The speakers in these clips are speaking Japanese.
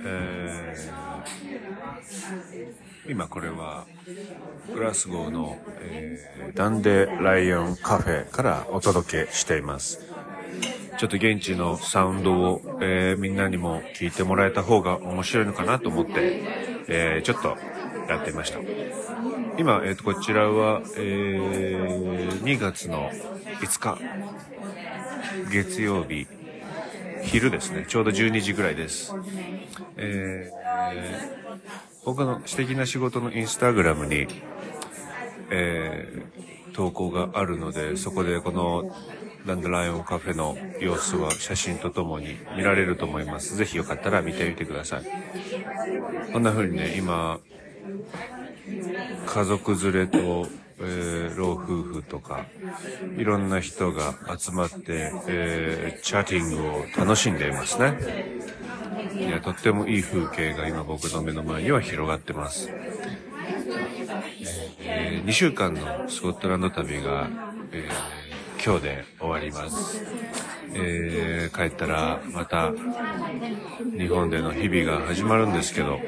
えー、今これはグラスゴーの、えー、ダンデライオンカフェからお届けしています。ちょっと現地のサウンドを、えー、みんなにも聞いてもらえた方が面白いのかなと思って、えー、ちょっとやってみました。今、えー、とこちらは、えー、2月の5日月曜日昼ですねちょうど12時ぐらいですえー、僕の私的な仕事のインスタグラムに、えー、投稿があるので、そこでこのダンドライオンカフェの様子は写真とともに見られると思います。ぜひよかったら見てみてください。こんな風にね、今、家族連れと、えー、老夫婦とか、いろんな人が集まって、えー、チャーティングを楽しんでいますね。いや、とってもいい風景が今僕の目の前には広がってます。えー、2週間のスコットランド旅が、えー、今日で終わります。えー、帰ったらまた日本での日々が始まるんですけど、ね、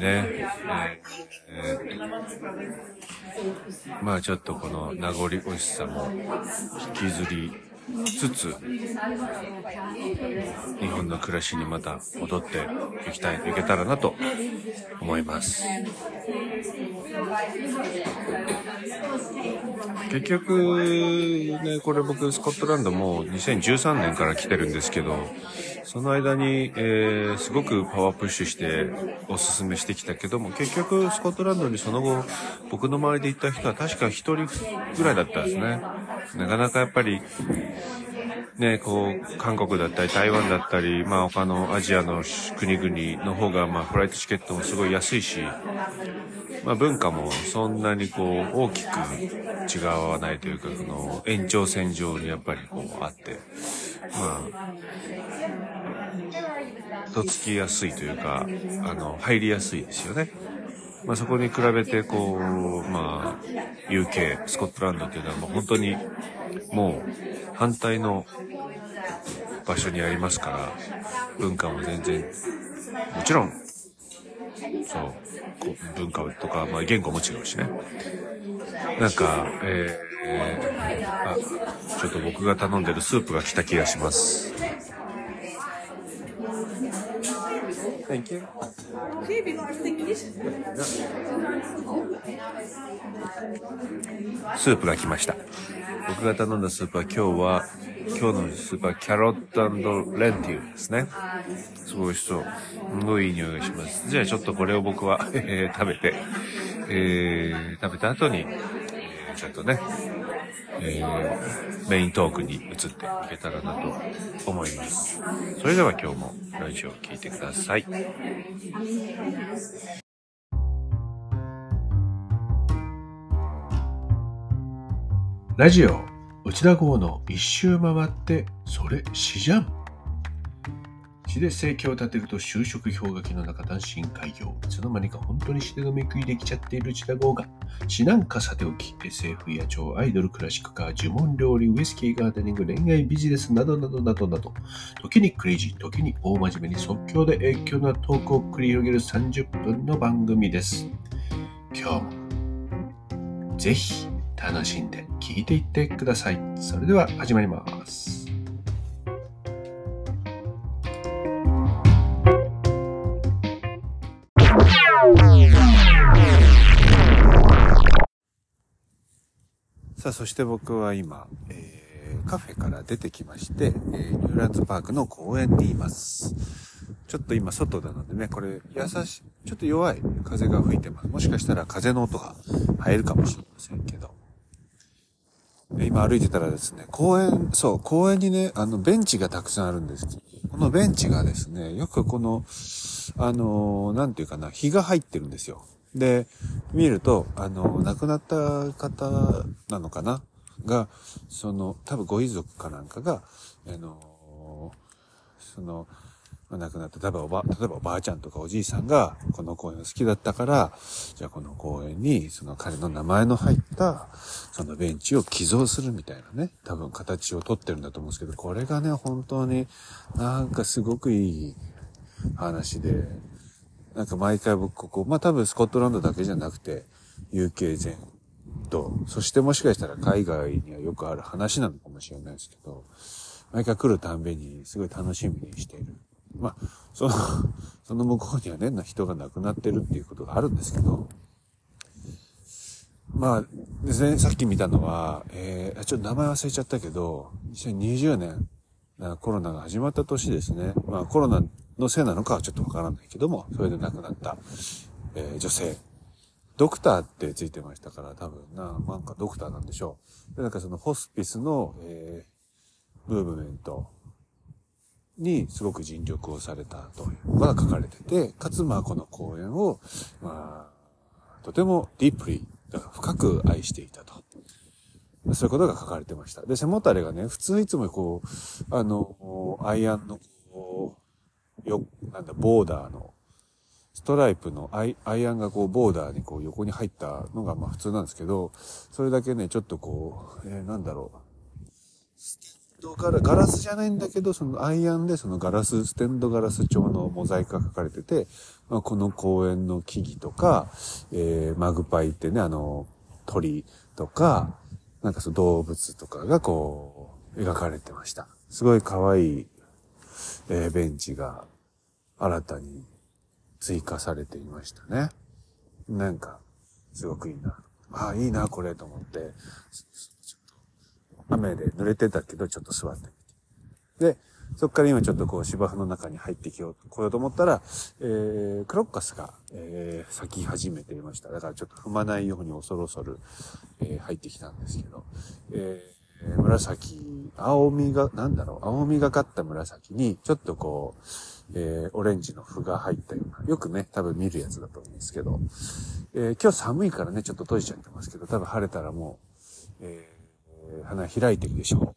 えー、まあちょっとこの名残惜しさも引きずりつつ、日本の暮らしにまた戻っていきたい、いけたらなと思います。結局、ね、これ僕スコットランドも2013年から来てるんですけど、その間に、えー、すごくパワープッシュしておすすめしてきたけども、結局スコットランドにその後、僕の周りで行った人は確か一人ぐらいだったんですね。なかなかやっぱり、ね、こう、韓国だったり台湾だったり、まあ他のアジアの国々の方が、まあフライトチケットもすごい安いし、まあ文化もそんなにこう大きく違わないというか、その延長線上にやっぱりこうあって、まあ、とっつきやすいというか、あの、入りやすいですよね。まあ、そこに比べてこう、まあ、UK、スコットランドっていうのはもう本当にもう反対の場所にありますから、文化も全然、もちろん、そう、文化とか、まあ言語も違うしね。なんか、えー、あ、ちょっと僕が頼んでるスープが来た気がします。Thank you. スープが来ました。僕が頼んだスープは今日は、今日のスープはキャロットレンティーですね。すごい美味しそう。すごいいい匂いがします。じゃあちょっとこれを僕は、えー、食べて、えー、食べた後に、えー、ちょっとね、えー、メイントークに移っていけたらなと思います。それでは今日もラジオを聴いてください。ラジオ内田号の一周回ってそれ死じゃん詩で生計を立てると就職氷河期の中単身開業。いつの間にか本当に詩で飲み食いできちゃっている内田豪が、詩なんかさておき、SF や超アイドル、クラシックカー、呪文料理、ウイスキーガーデニング、恋愛ビジネスなどなどなどなど、時にクレイジー、時に大真面目に即興で影響なトークを繰り広げる30分の番組です。今日も、ぜひ楽しんで聴いていってください。それでは始まります。さあ、そして僕は今、えー、カフェから出てきまして、えー、ニューランズパークの公園にいます。ちょっと今外なのでね、これ優しい、ちょっと弱い風が吹いてます。もしかしたら風の音が入るかもしれませんけど。今歩いてたらですね、公園、そう、公園にね、あの、ベンチがたくさんあるんです。このベンチがですね、よくこの、あのー、なんていうかな、日が入ってるんですよ。で、見ると、あの、亡くなった方なのかな？が、その、多分ご遺族かなんかが、あの、その、亡くなった例えばおば例えばおばあちゃんとかおじいさんがこの公園好きだったからじゃあこの公園にその彼の名前の入ったそのベンチを寄贈するみたいなね多分形をとってるんだと思うんですけどこれがね本当になんかすごくいい話でなんか毎回僕ここまあ多分スコットランドだけじゃなくて UK 全とそしてもしかしたら海外にはよくある話なのかもしれないですけど毎回来るたんびにすごい楽しみにしている。まあ、その、その向こうにはね、人が亡くなってるっていうことがあるんですけど、まあ、ですね、さっき見たのは、えー、ちょっと名前忘れちゃったけど、2020年、コロナが始まった年ですね。まあコロナのせいなのかはちょっとわからないけども、それで亡くなった、えー、女性。ドクターってついてましたから、多分な、なんかドクターなんでしょう。で、なんかそのホスピスの、えー、ムーブメントにすごく尽力をされたというのが書かれてて、かつまあこの公演を、まあ、とてもディープリー、深く愛していたと。そういうことが書かれてました。で、背もたれがね、普通いつもこう、あの、アイアンの、こう、よ、なんだ、ボーダーの、ストライプのアイアイアンがこう、ボーダーにこう、横に入ったのがまあ普通なんですけど、それだけね、ちょっとこう、えー、なんだろう、ステンドガラガラスじゃないんだけど、そのアイアンでそのガラス、ステンドガラス調のモザイクが書かれてて、まあ、この公園の木々とか、えー、マグパイってね、あの、鳥とか、なんかその動物とかがこう、描かれてました。すごい可愛い、えー、ベンチが新たに追加されていましたね。なんか、すごくいいな。ああ、いいな、これ、と思って。雨で濡れてたけど、ちょっと座ってみて。で、そっから今ちょっとこう芝生の中に入ってきよう、来ようと思ったら、えー、クロッカスが、えー、咲き始めていました。だからちょっと踏まないように恐る恐る、えー、入ってきたんですけど、えー、紫、青みが、なんだろう、青みがかった紫に、ちょっとこう、えー、オレンジの符が入ったような、よくね、多分見るやつだと思うんですけど、えー、今日寒いからね、ちょっと閉じちゃってますけど、多分晴れたらもう、えー花開いてるでしょ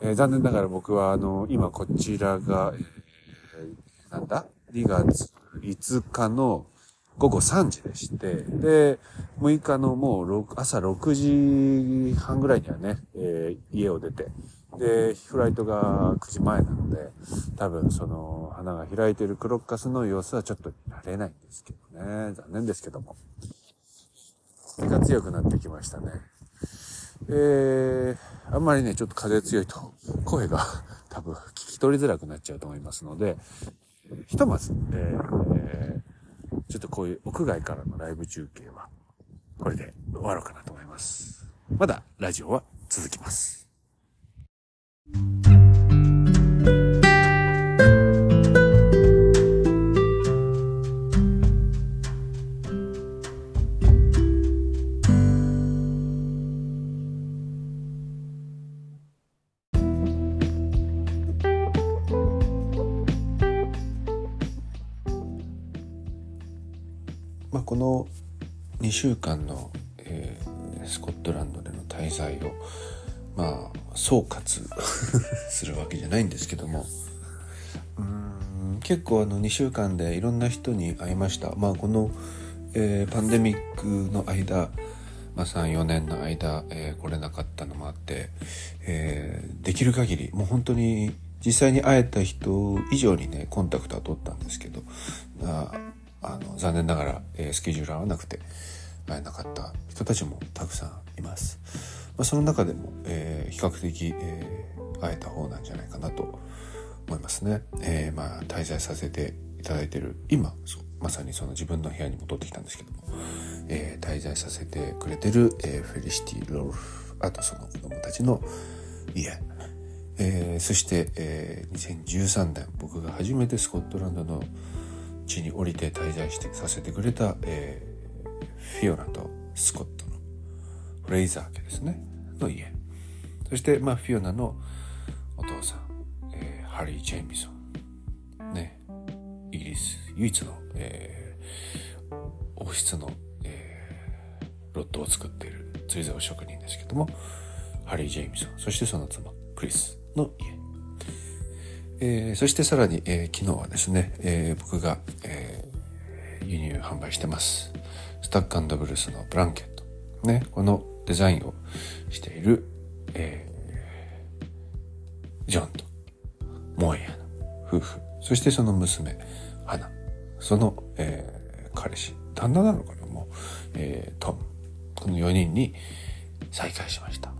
う。え、残念ながら僕は、あの、今こちらが、え、なんだ ?2 月5日の午後3時でして、で、6日のもう6朝6時半ぐらいにはね、えー、家を出て、で、フライトが9時前なので、多分その花が開いてるクロッカスの様子はちょっと見られないんですけどね。残念ですけども。風が強くなってきましたね。えー、あんまりね、ちょっと風強いと声が多分聞き取りづらくなっちゃうと思いますので、ひとまず、えー、ちょっとこういう屋外からのライブ中継は、これで終わろうかなと思います。まだラジオは続きます。週間の、えー、スコットランドでの滞在をまあ総括 するわけじゃないんですけども。うん結構あの2週間でいろんな人に会いました。まあこの、えー、パンデミックの間まあ、3、4年の間、えー、来れなかったのもあって、えー、できる限り、もう本当に実際に会えた人以上にね、コンタクトは取ったんですけど、ああの残念ながら、えー、スケジュール合わなくて、えなかった人たちもたくさんいます。まあ、その中でも、えー、比較的、えー、会えた方なんじゃないかなと思いますね。えー、まあ、滞在させていただいてる今、まさにその自分の部屋に戻ってきたんですけども、え、滞在させてくれてる、え、フェリシティ・ロルフ、あとその子供たちの家、え、そして、え、2013年僕が初めてスコットランドの地に降りて滞在してさせてくれた、えー、フィオナとスコットのフレイザー家ですね、の家。そして、まあ、フィオナのお父さん、えー、ハリー・ジェイミソン。ね、イギリス唯一の、えー、王室の、えー、ロットを作っている釣り竿職人ですけども、ハリー・ジェイミソン、そしてその妻、クリスの家。えー、そしてさらに、えー、昨日はですね、えー、僕が、え輸入販売してます。スタックブルスのブランケット。ね、このデザインをしている、えジョンとモエヤの夫婦。そしてその娘、花。その、え彼氏。旦那なのかな？もう、えトム。この4人に再会しました。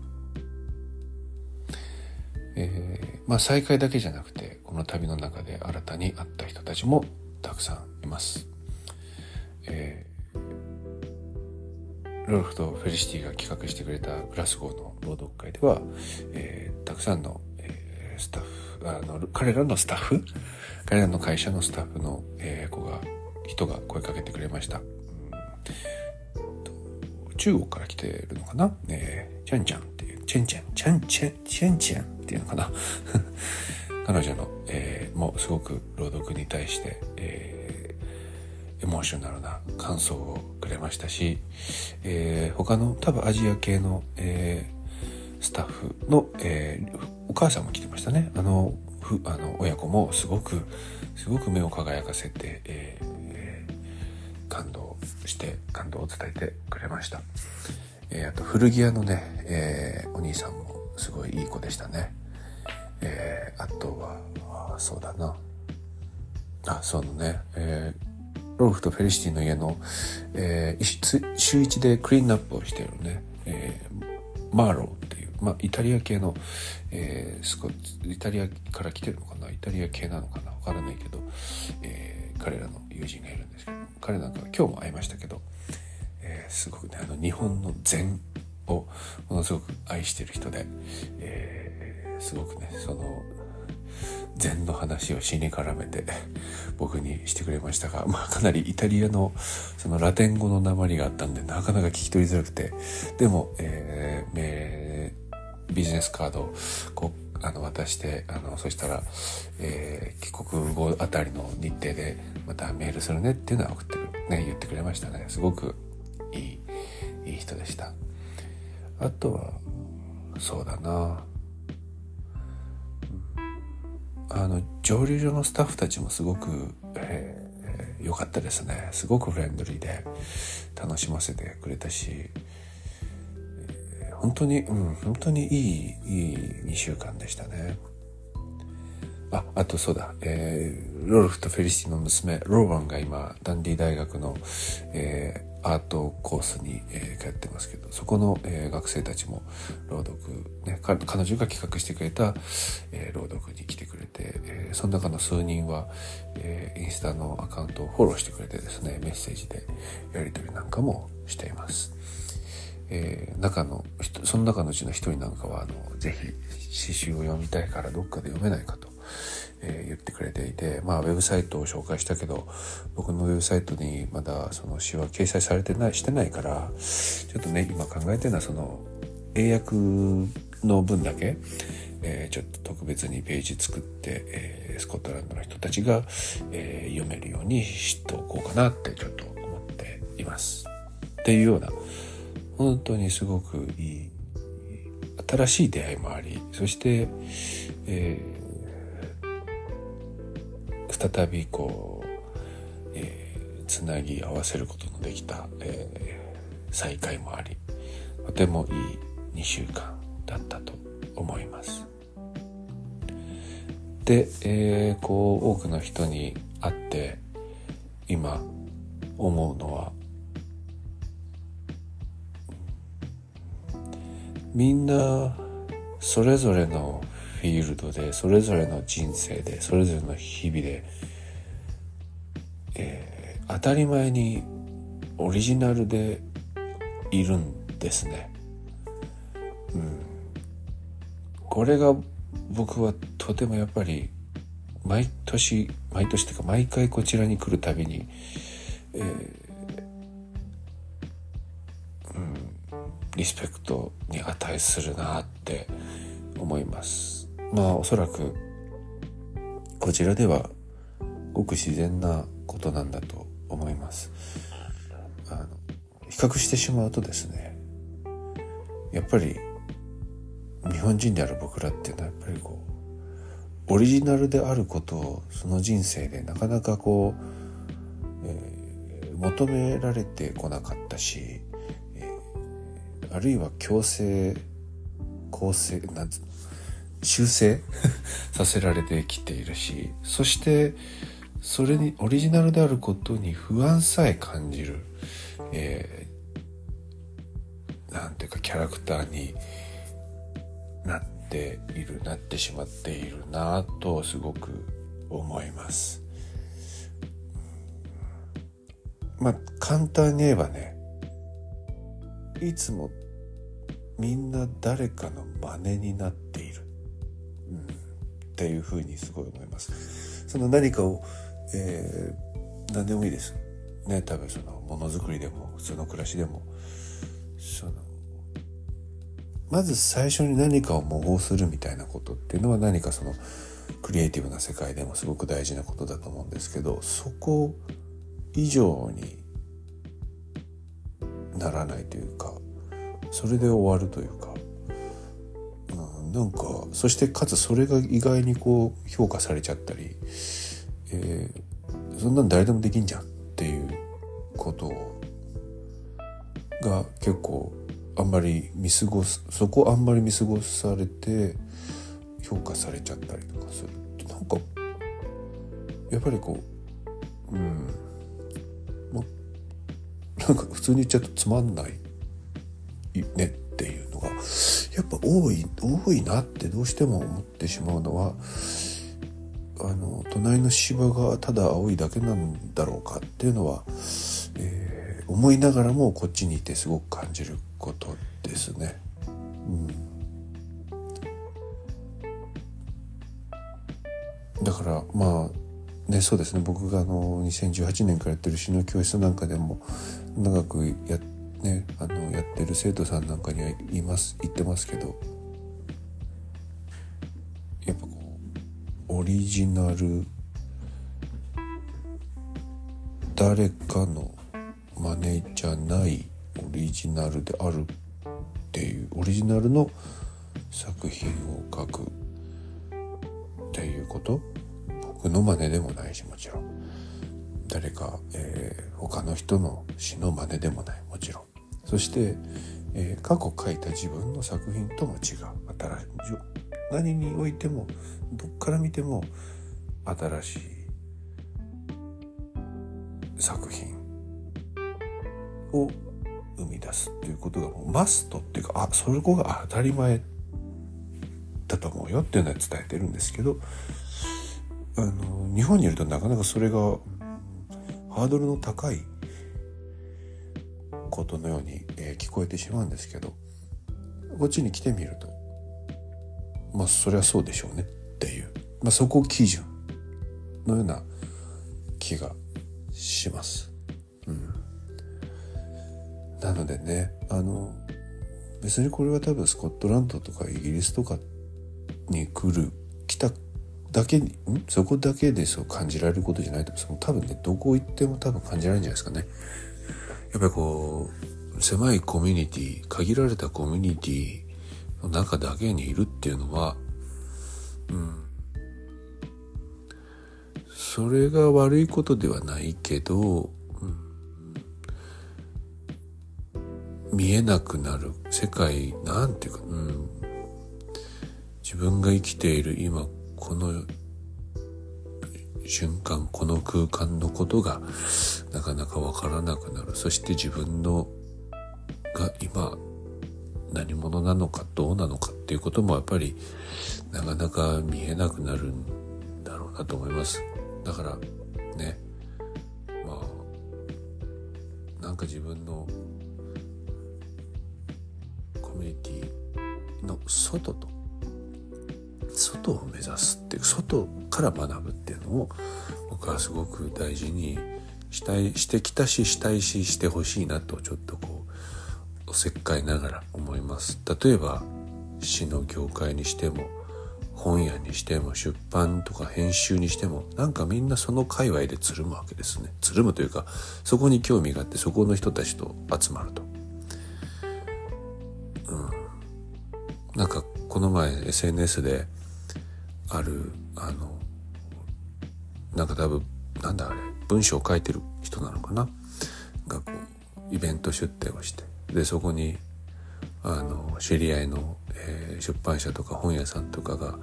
えー、まあ再会だけじゃなくて、この旅の中で新たに会った人たちもたくさんいます。えー、ロルフとフェリシティが企画してくれたグラスゴーの朗読会では、えー、たくさんの、えー、スタッフ、あの、彼らのスタッフ彼らの会社のスタッフの、えー、子が、人が声かけてくれました。中国から来てるのかな？えー、チャンチャンっていう、チェンチェン、チャンチェン、チェンチェンっていうのかな？彼女の、えー、もうすごく朗読に対して、えー、エモーショナルな感想をくれましたし、えー、他の多分アジア系の、えー、スタッフの、えー、お母さんも来てましたね。あの、ふあの親子もすごく、すごく目を輝かせて、えー、感動して感動を伝えてくれました。えー、あと古着屋のね、えー、お兄さんもすごいいい子でしたね。えー、あとは、そうだな。あ、そうのね、えー、ロルフとフェリシティの家の、えー、週一でクリーンアップをしているね、えー、マーローっていう、まあ、イタリア系の、えー、スコイタリアから来てるのかな？イタリア系なのかな？わからないけど、えー、彼らの友人がいるんですけど、彼なんか今日も会いましたけど、えー、すごくね、あの日本の禅をものすごく愛してる人で、えー、すごくね、その、禅の話を死に絡めて僕にしてくれましたが、まあかなりイタリアのそのラテン語の鉛があったんでなかなか聞き取りづらくて、でも、えー、ビジネスカードをこうあの渡してあのそしたら、えー、帰国後あたりの日程でまたメールするねっていうのは送ってるね言ってくれましたね。すごくいいいい人でした。あとはそうだな。あの蒸留所のスタッフたちもすごく良、えー、かったですねすごくフレンドリーで楽しませてくれたし本当に、うん、本当にいい、いい2週間でしたね。あ、あとそうだ、えー、ロルフとフェリシティの娘、ローバンが今、ダンディ大学の、えー、アートコースに、えー、通ってますけど、そこの、えー、学生たちも朗読、ね、彼女が企画してくれた、えー、朗読に来て、えー、その中の数人は、えー、インスタのアカウントをフォローしてくれてですね、メッセージでやり取りなんかもしています。えー、中のその中のうちの一人なんかは、あの、ぜひ詩集を読みたいからどっかで読めないかと、えー、言ってくれていて、まあ、ウェブサイトを紹介したけど、僕のウェブサイトにまだその詩は掲載されてない、してないから、ちょっとね、今考えてるのはその、英訳の分だけ、えー、ちょっと特別にページ作って、えー、スコットランドの人たちが、えー、読めるようにしておこうかなってちょっと思っています。っていうような、本当にすごくいい新しい出会いもありそして、えー、再びこう、えー、つなぎ合わせることのできた、えー、再会もありとてもいい2週間だったと思います。で、えー、こう多くの人に会って今思うのはみんなそれぞれのフィールドでそれぞれの人生でそれぞれの日々で、えー、当たり前にオリジナルでいるんですね。うん、これが僕はとてもやっぱり毎年毎年っていうか毎回こちらに来るたびに、えーリスペクトに値するなって思います。まあおそらくこちらではごく自然なことなんだと思います。あの比較してしまうとですねやっぱり日本人である僕らっていうのはやっぱりこうオリジナルであることをその人生でなかなかこう、えー、求められてこなかったし、えー、あるいは強制構成なん修正？させられてきているしそしてそれにオリジナルであることに不安さえ感じる、えー、なんていうかキャラクターになっているなってしまっているなとすごく思います。まあ簡単に言えばねいつもみんな誰かの真似になっている、うん、っていうふうにすごい思います。その何かを、えー、何でもいいです。ね、多分そのものづくりでも普通の暮らしでもそのまず最初に何かを模倣するみたいなことっていうのは何かそのクリエイティブな世界でもすごく大事なことだと思うんですけどそこ以上にならないというかそれで終わるというか、うん、なんかそしてかつそれが意外にこう評価されちゃったり、えー、そんなん誰でもできんじゃんっていうことが結構あんまり見過ごすそこあんまり見過ごされて評価されちゃったりとかするとなんかやっぱりこううんまなんか普通に言っちゃうとつまんないねっていうのがやっぱ多い多いなってどうしても思ってしまうのはあの隣の芝がただ青いだけなんだろうかっていうのは、えー、思いながらもこっちにいてすごく感じることですね。うん、だからまあねそうですね僕があの2018年からやってる詩の教室なんかでも長くやね、あのやってる生徒さんなんかには言います言ってますけどやっぱこうオリジナル誰かの真似じゃないリジナルであるっていうオリジナルの作品を書くっていうこと？僕の真似でもないしもちろん。誰か、えー、他の人の詩の真似でもない。もちろん。そして、えー、過去書いた自分の作品とも違う。新しい何においてもどっから見ても新しい作品を生み出すっていうことがもうマストっていうかあそれこが当たり前だと思うよっていうのは伝えてるんですけどあの日本にいるとなかなかそれがハードルの高いことのように、えー、聞こえてしまうんですけどこっちに来てみるとまあそりゃそうでしょうねっていう、まあ、そこ基準のような気がします。うん、なのでねあの別にこれは多分スコットランドとかイギリスとかに来る来ただけにん？そこだけでそう感じられることじゃないと思う多分ねどこ行っても多分感じられるんじゃないですかね。やっぱりこう、狭いコミュニティ、限られたコミュニティの中だけにいるっていうのは、うん。それが悪いことではないけど、見えなくなる世界、なんていうか、うん、自分が生きている今、この瞬間、この空間のことがなかなかわからなくなる。そして自分のが今何者なのかどうなのかっていうこともやっぱりなかなか見えなくなるんだろうなと思います。だからね、まあ、なんか自分のニティの外と外を目指すっていう外から学ぶっていうのを僕はすごく大事にしたいしてきたししたいししてほしいなとちょっとこうおせっかいながら思います。例えば詩の業界にしても本屋にしても出版とか編集にしてもなんかみんなその界隈でつるむわけですね。つるむというかそこに興味があってそこの人たちと集まると。なんかこの前 SNS であるあのなんか多分なんだあれ文章を書いてる人なのかな？がこうイベント出展をしてでそこにあの知り合いの、えー、出版社とか本屋さんとかが、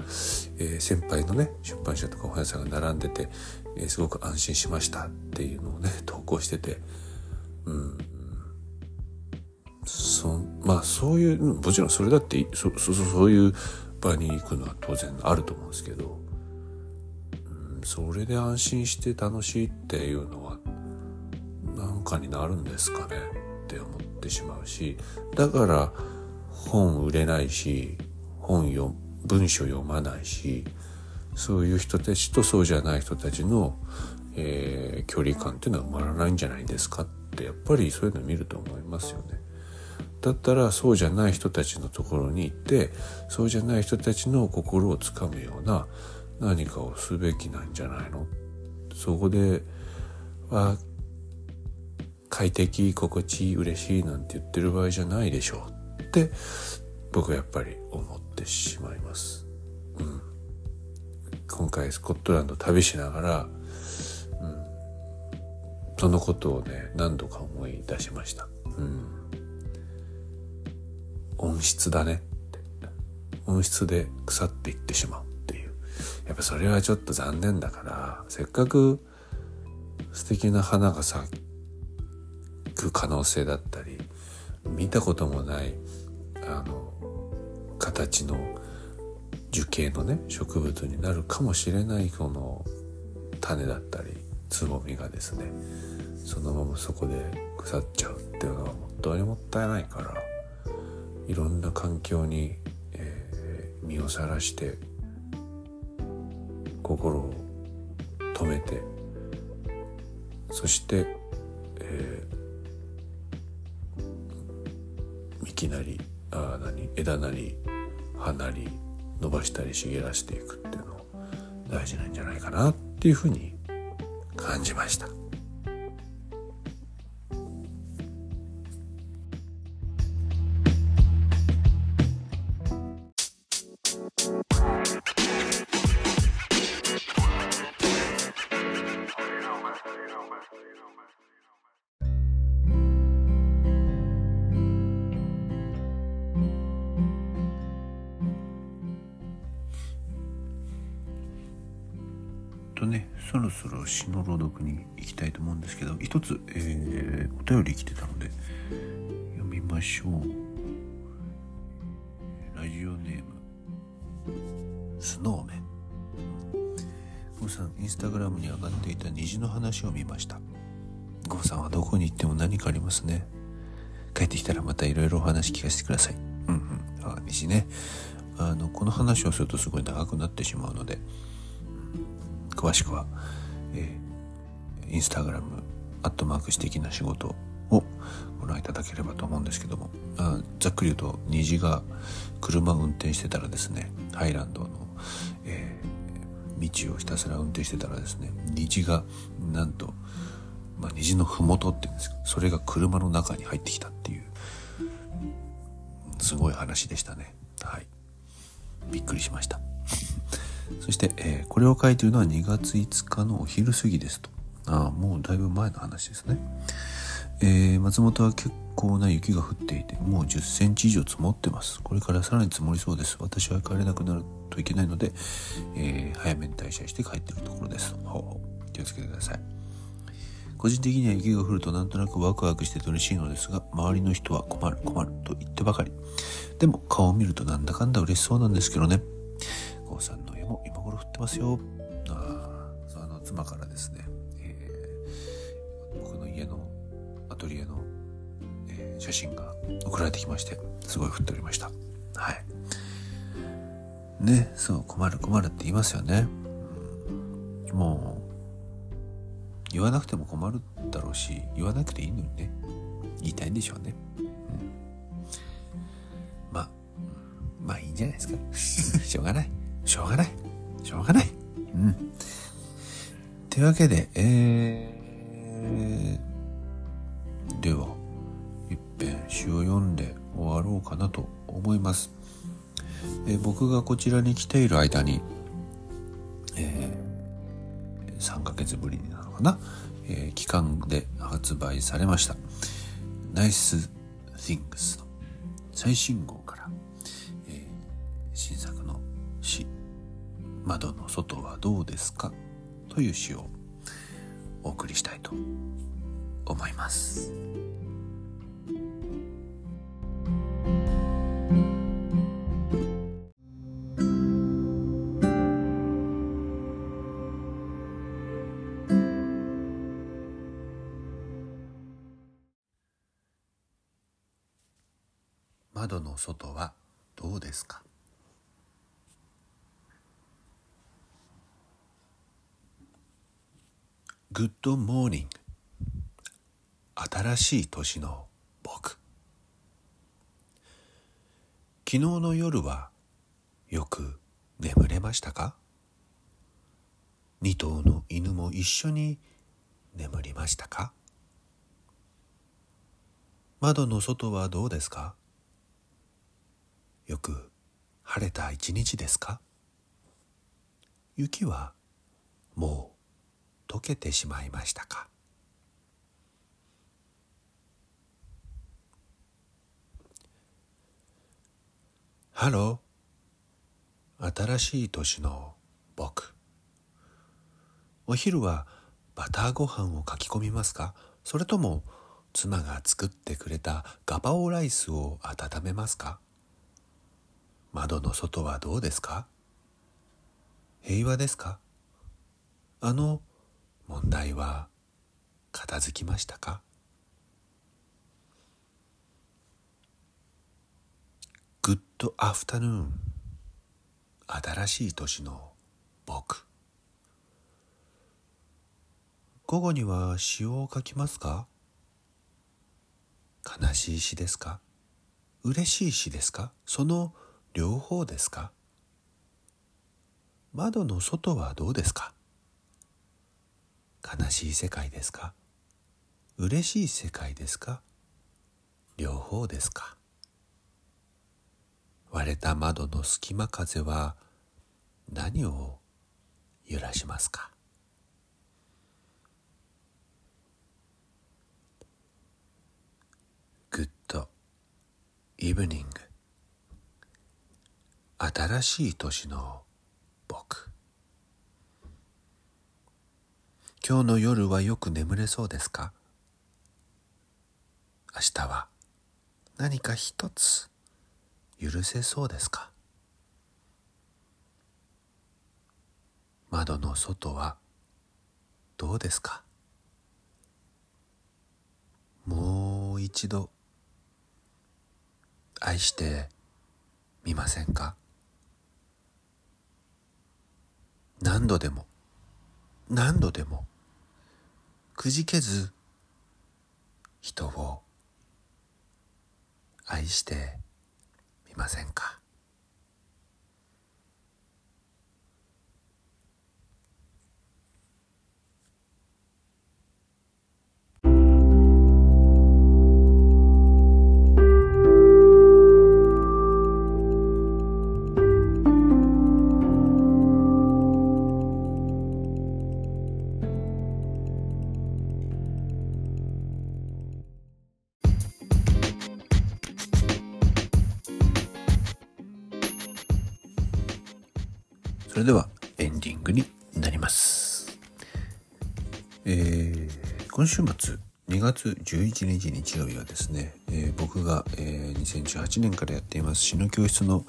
えー、先輩のね出版社とか本屋さんが並んでて、えー、すごく安心しましたっていうのをね投稿しててうん。そまあそういうもちろんそれだってそそそういう場に行くのは当然あると思うんですけど、うん、それで安心して楽しいっていうのは何かになるんですかねって思ってしまうしだから本売れないし本読文章読まないしそういう人たちとそうじゃない人たちの、えー、距離感っていうのは埋まらないんじゃないですかってやっぱりそういうの見ると思いますよね。だったらそうじゃない人たちのところに行ってそうじゃない人たちの心をつかむような何かをすべきなんじゃないの？そこでは快適心地いい嬉しいなんて言ってる場合じゃないでしょうって僕はやっぱり思ってしまいます。うん、今回スコットランド旅しながら、うん、そのことをね何度か思い出しました。うん音質だねって音質で腐っていってしまうっていう。やっぱそれはちょっと残念だからせっかく素敵な花が咲く可能性だったり見たこともないあの形の樹形のね植物になるかもしれないこの種だったりつぼみがですねそのままそこで腐っちゃうっていうのは本当にもったいないから。いろんな環境に、えー、身をさらして心を止めてそして、えー、幹なりあ何枝なり葉なり伸ばしたり茂らしていくっていうの大事なんじゃないかなっていうふうに感じました。さんはどこに行っても何かありますね。帰ってきたらまたいろいろお話聞かせてください。うんうん。あ虹ね。あのこの話をするとすごい長くなってしまうので。詳しくは、えー、インスタグラム、アットマーク素敵な仕事をご覧いただければと思うんですけども、あざっくり言うと、虹が車を運転してたらですね、ハイランドの、えー、道をひたすら運転してたらですね、虹がなんと、まあ、虹の麓って言うんですけど、それが車の中に入ってきたっていう、すごい話でしたね。はい。びっくりしました。そして、えー、これを書いてるのは2月5日のお昼過ぎですと。ああ、もうだいぶ前の話ですね。えー、松本は結構な雪が降っていて、もう10センチ以上積もってます。これからさらに積もりそうです。私は帰れなくなるといけないので、えー、早めに退社して帰ってるところです。ほうほう気をつけてください。個人的には雪が降るとなんとなくワクワクして嬉しいのですが、周りの人は困る困ると言ってばかり。でも顔を見るとなんだかんだ嬉しそうなんですけどね。郷さんの家も今頃降ってますよ。ああの妻からですね、えー、僕の家のアトリエの、えー、写真が送られてきまして、すごい降っておりました。はい。ね、そう、困る困るって言いますよね。うん、もう、言わなくても困るだろうし、言わなくていいのにね、言いたいんでしょうね。うん、まあ、まあいいんじゃないですか。しょうがない。しょうがない。しょうがない。うん。というわけで、えー、では、一遍詩を読んで終わろうかなと思います。えー、僕がこちらに来ている間に、え3ヶ月ぶりなのかな、えー、期間で発売されましたナイス Things の最新号から、えー、新作の詩「窓の外はどうですか?」という詩をお送りしたいと思います。外はどうですか？Good morning 新しい年の僕。昨日の夜はよく眠れましたか？二頭の犬も一緒に眠りましたか？窓の外はどうですか？よく晴れた一日ですか？雪はもう溶けてしまいましたか？ハロー新しい年の僕。お昼はバターご飯をかき込みますか？それとも妻が作ってくれたガパオライスを温めますか？窓の外はどうですか？平和ですか？あの問題は片付きましたか？グッドアフタヌーン。新しい年の僕。午後には詩を書きますか？悲しい詩ですか？嬉しい詩ですか？その両方ですか？窓の外はどうですか？悲しい世界ですか？嬉しい世界ですか？両方ですか？割れた窓の隙間風は何を揺らしますか？グッドイブニング。新しい年の僕。今日の夜はよく眠れそうですか？明日は何か一つ許せそうですか？窓の外はどうですか？もう一度愛してみませんか？何度でも。何度でも。くじけず人を愛してみませんか？れではエンディングになります。えー、今週末2月11日日曜日はですね、えー、僕が、えー、2018年からやっています詩の教室の、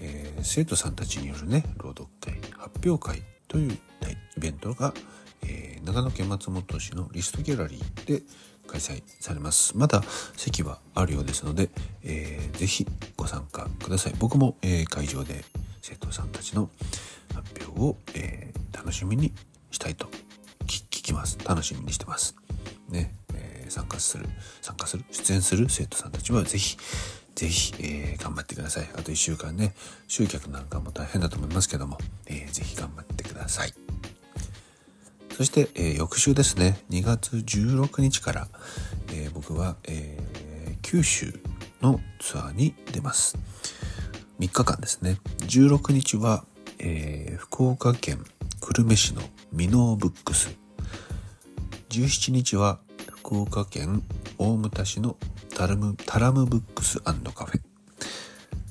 えー、生徒さんたちによるね朗読会発表会というイベントが、え、長野県松本市のリストギャラリーで開催されます。まだ席はあるようですので、えー、ぜひご参加ください。僕も、え、会場で生徒さんたちのを、えー、楽しみにしたいと聞きます。楽しみにしてます。ね、えー、参加する参加する出演する生徒さんたちはぜひぜひ、えー、頑張ってください。あと1週間ね。集客なんかも大変だと思いますけども、えー、ぜひ頑張ってください。そして、えー、翌週ですね。2月16日から、え、僕は、え、九州のツアーに出ます。3日間ですね。16日は、えー、福岡県久留米市のミノーブックス。17日は福岡県大牟田市のタラムタラムブックスカフェ。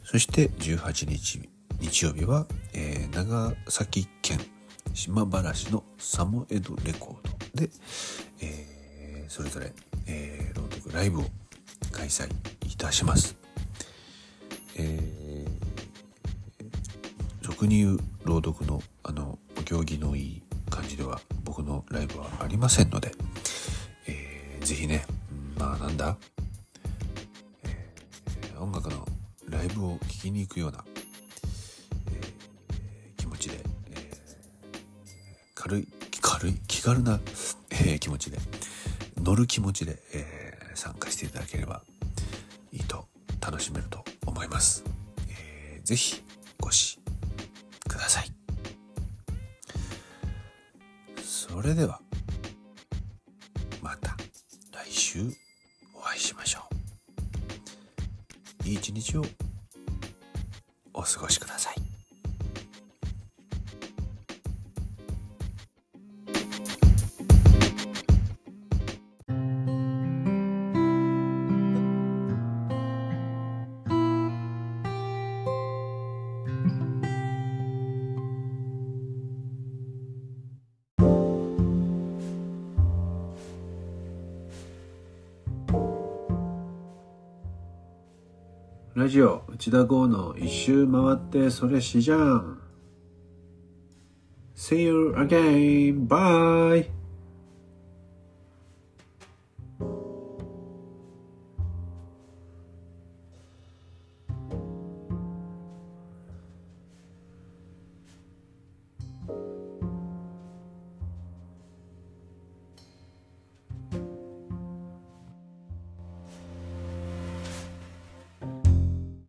そして18日日曜日は、えー、長崎県島原市のサモエドレコード。で、えー、それぞれ、えー、朗読ライブを開催いたします。えー、俗に言う朗読のあのお行儀のいい感じでは僕のライブはありませんので、えー、ぜひね、まあなんだ、えー、音楽のライブを聴きに行くような、えー、気持ちで、えー、軽い軽い気軽な、えー、気持ちで乗る気持ちで、えー、参加していただければいいと楽しめると思います。えー、ぜひれではまた来週お会いしましょう。いい一日をお過ごしください。ラジオ内田剛の一周回ってそれしじゃん See you again. Bye.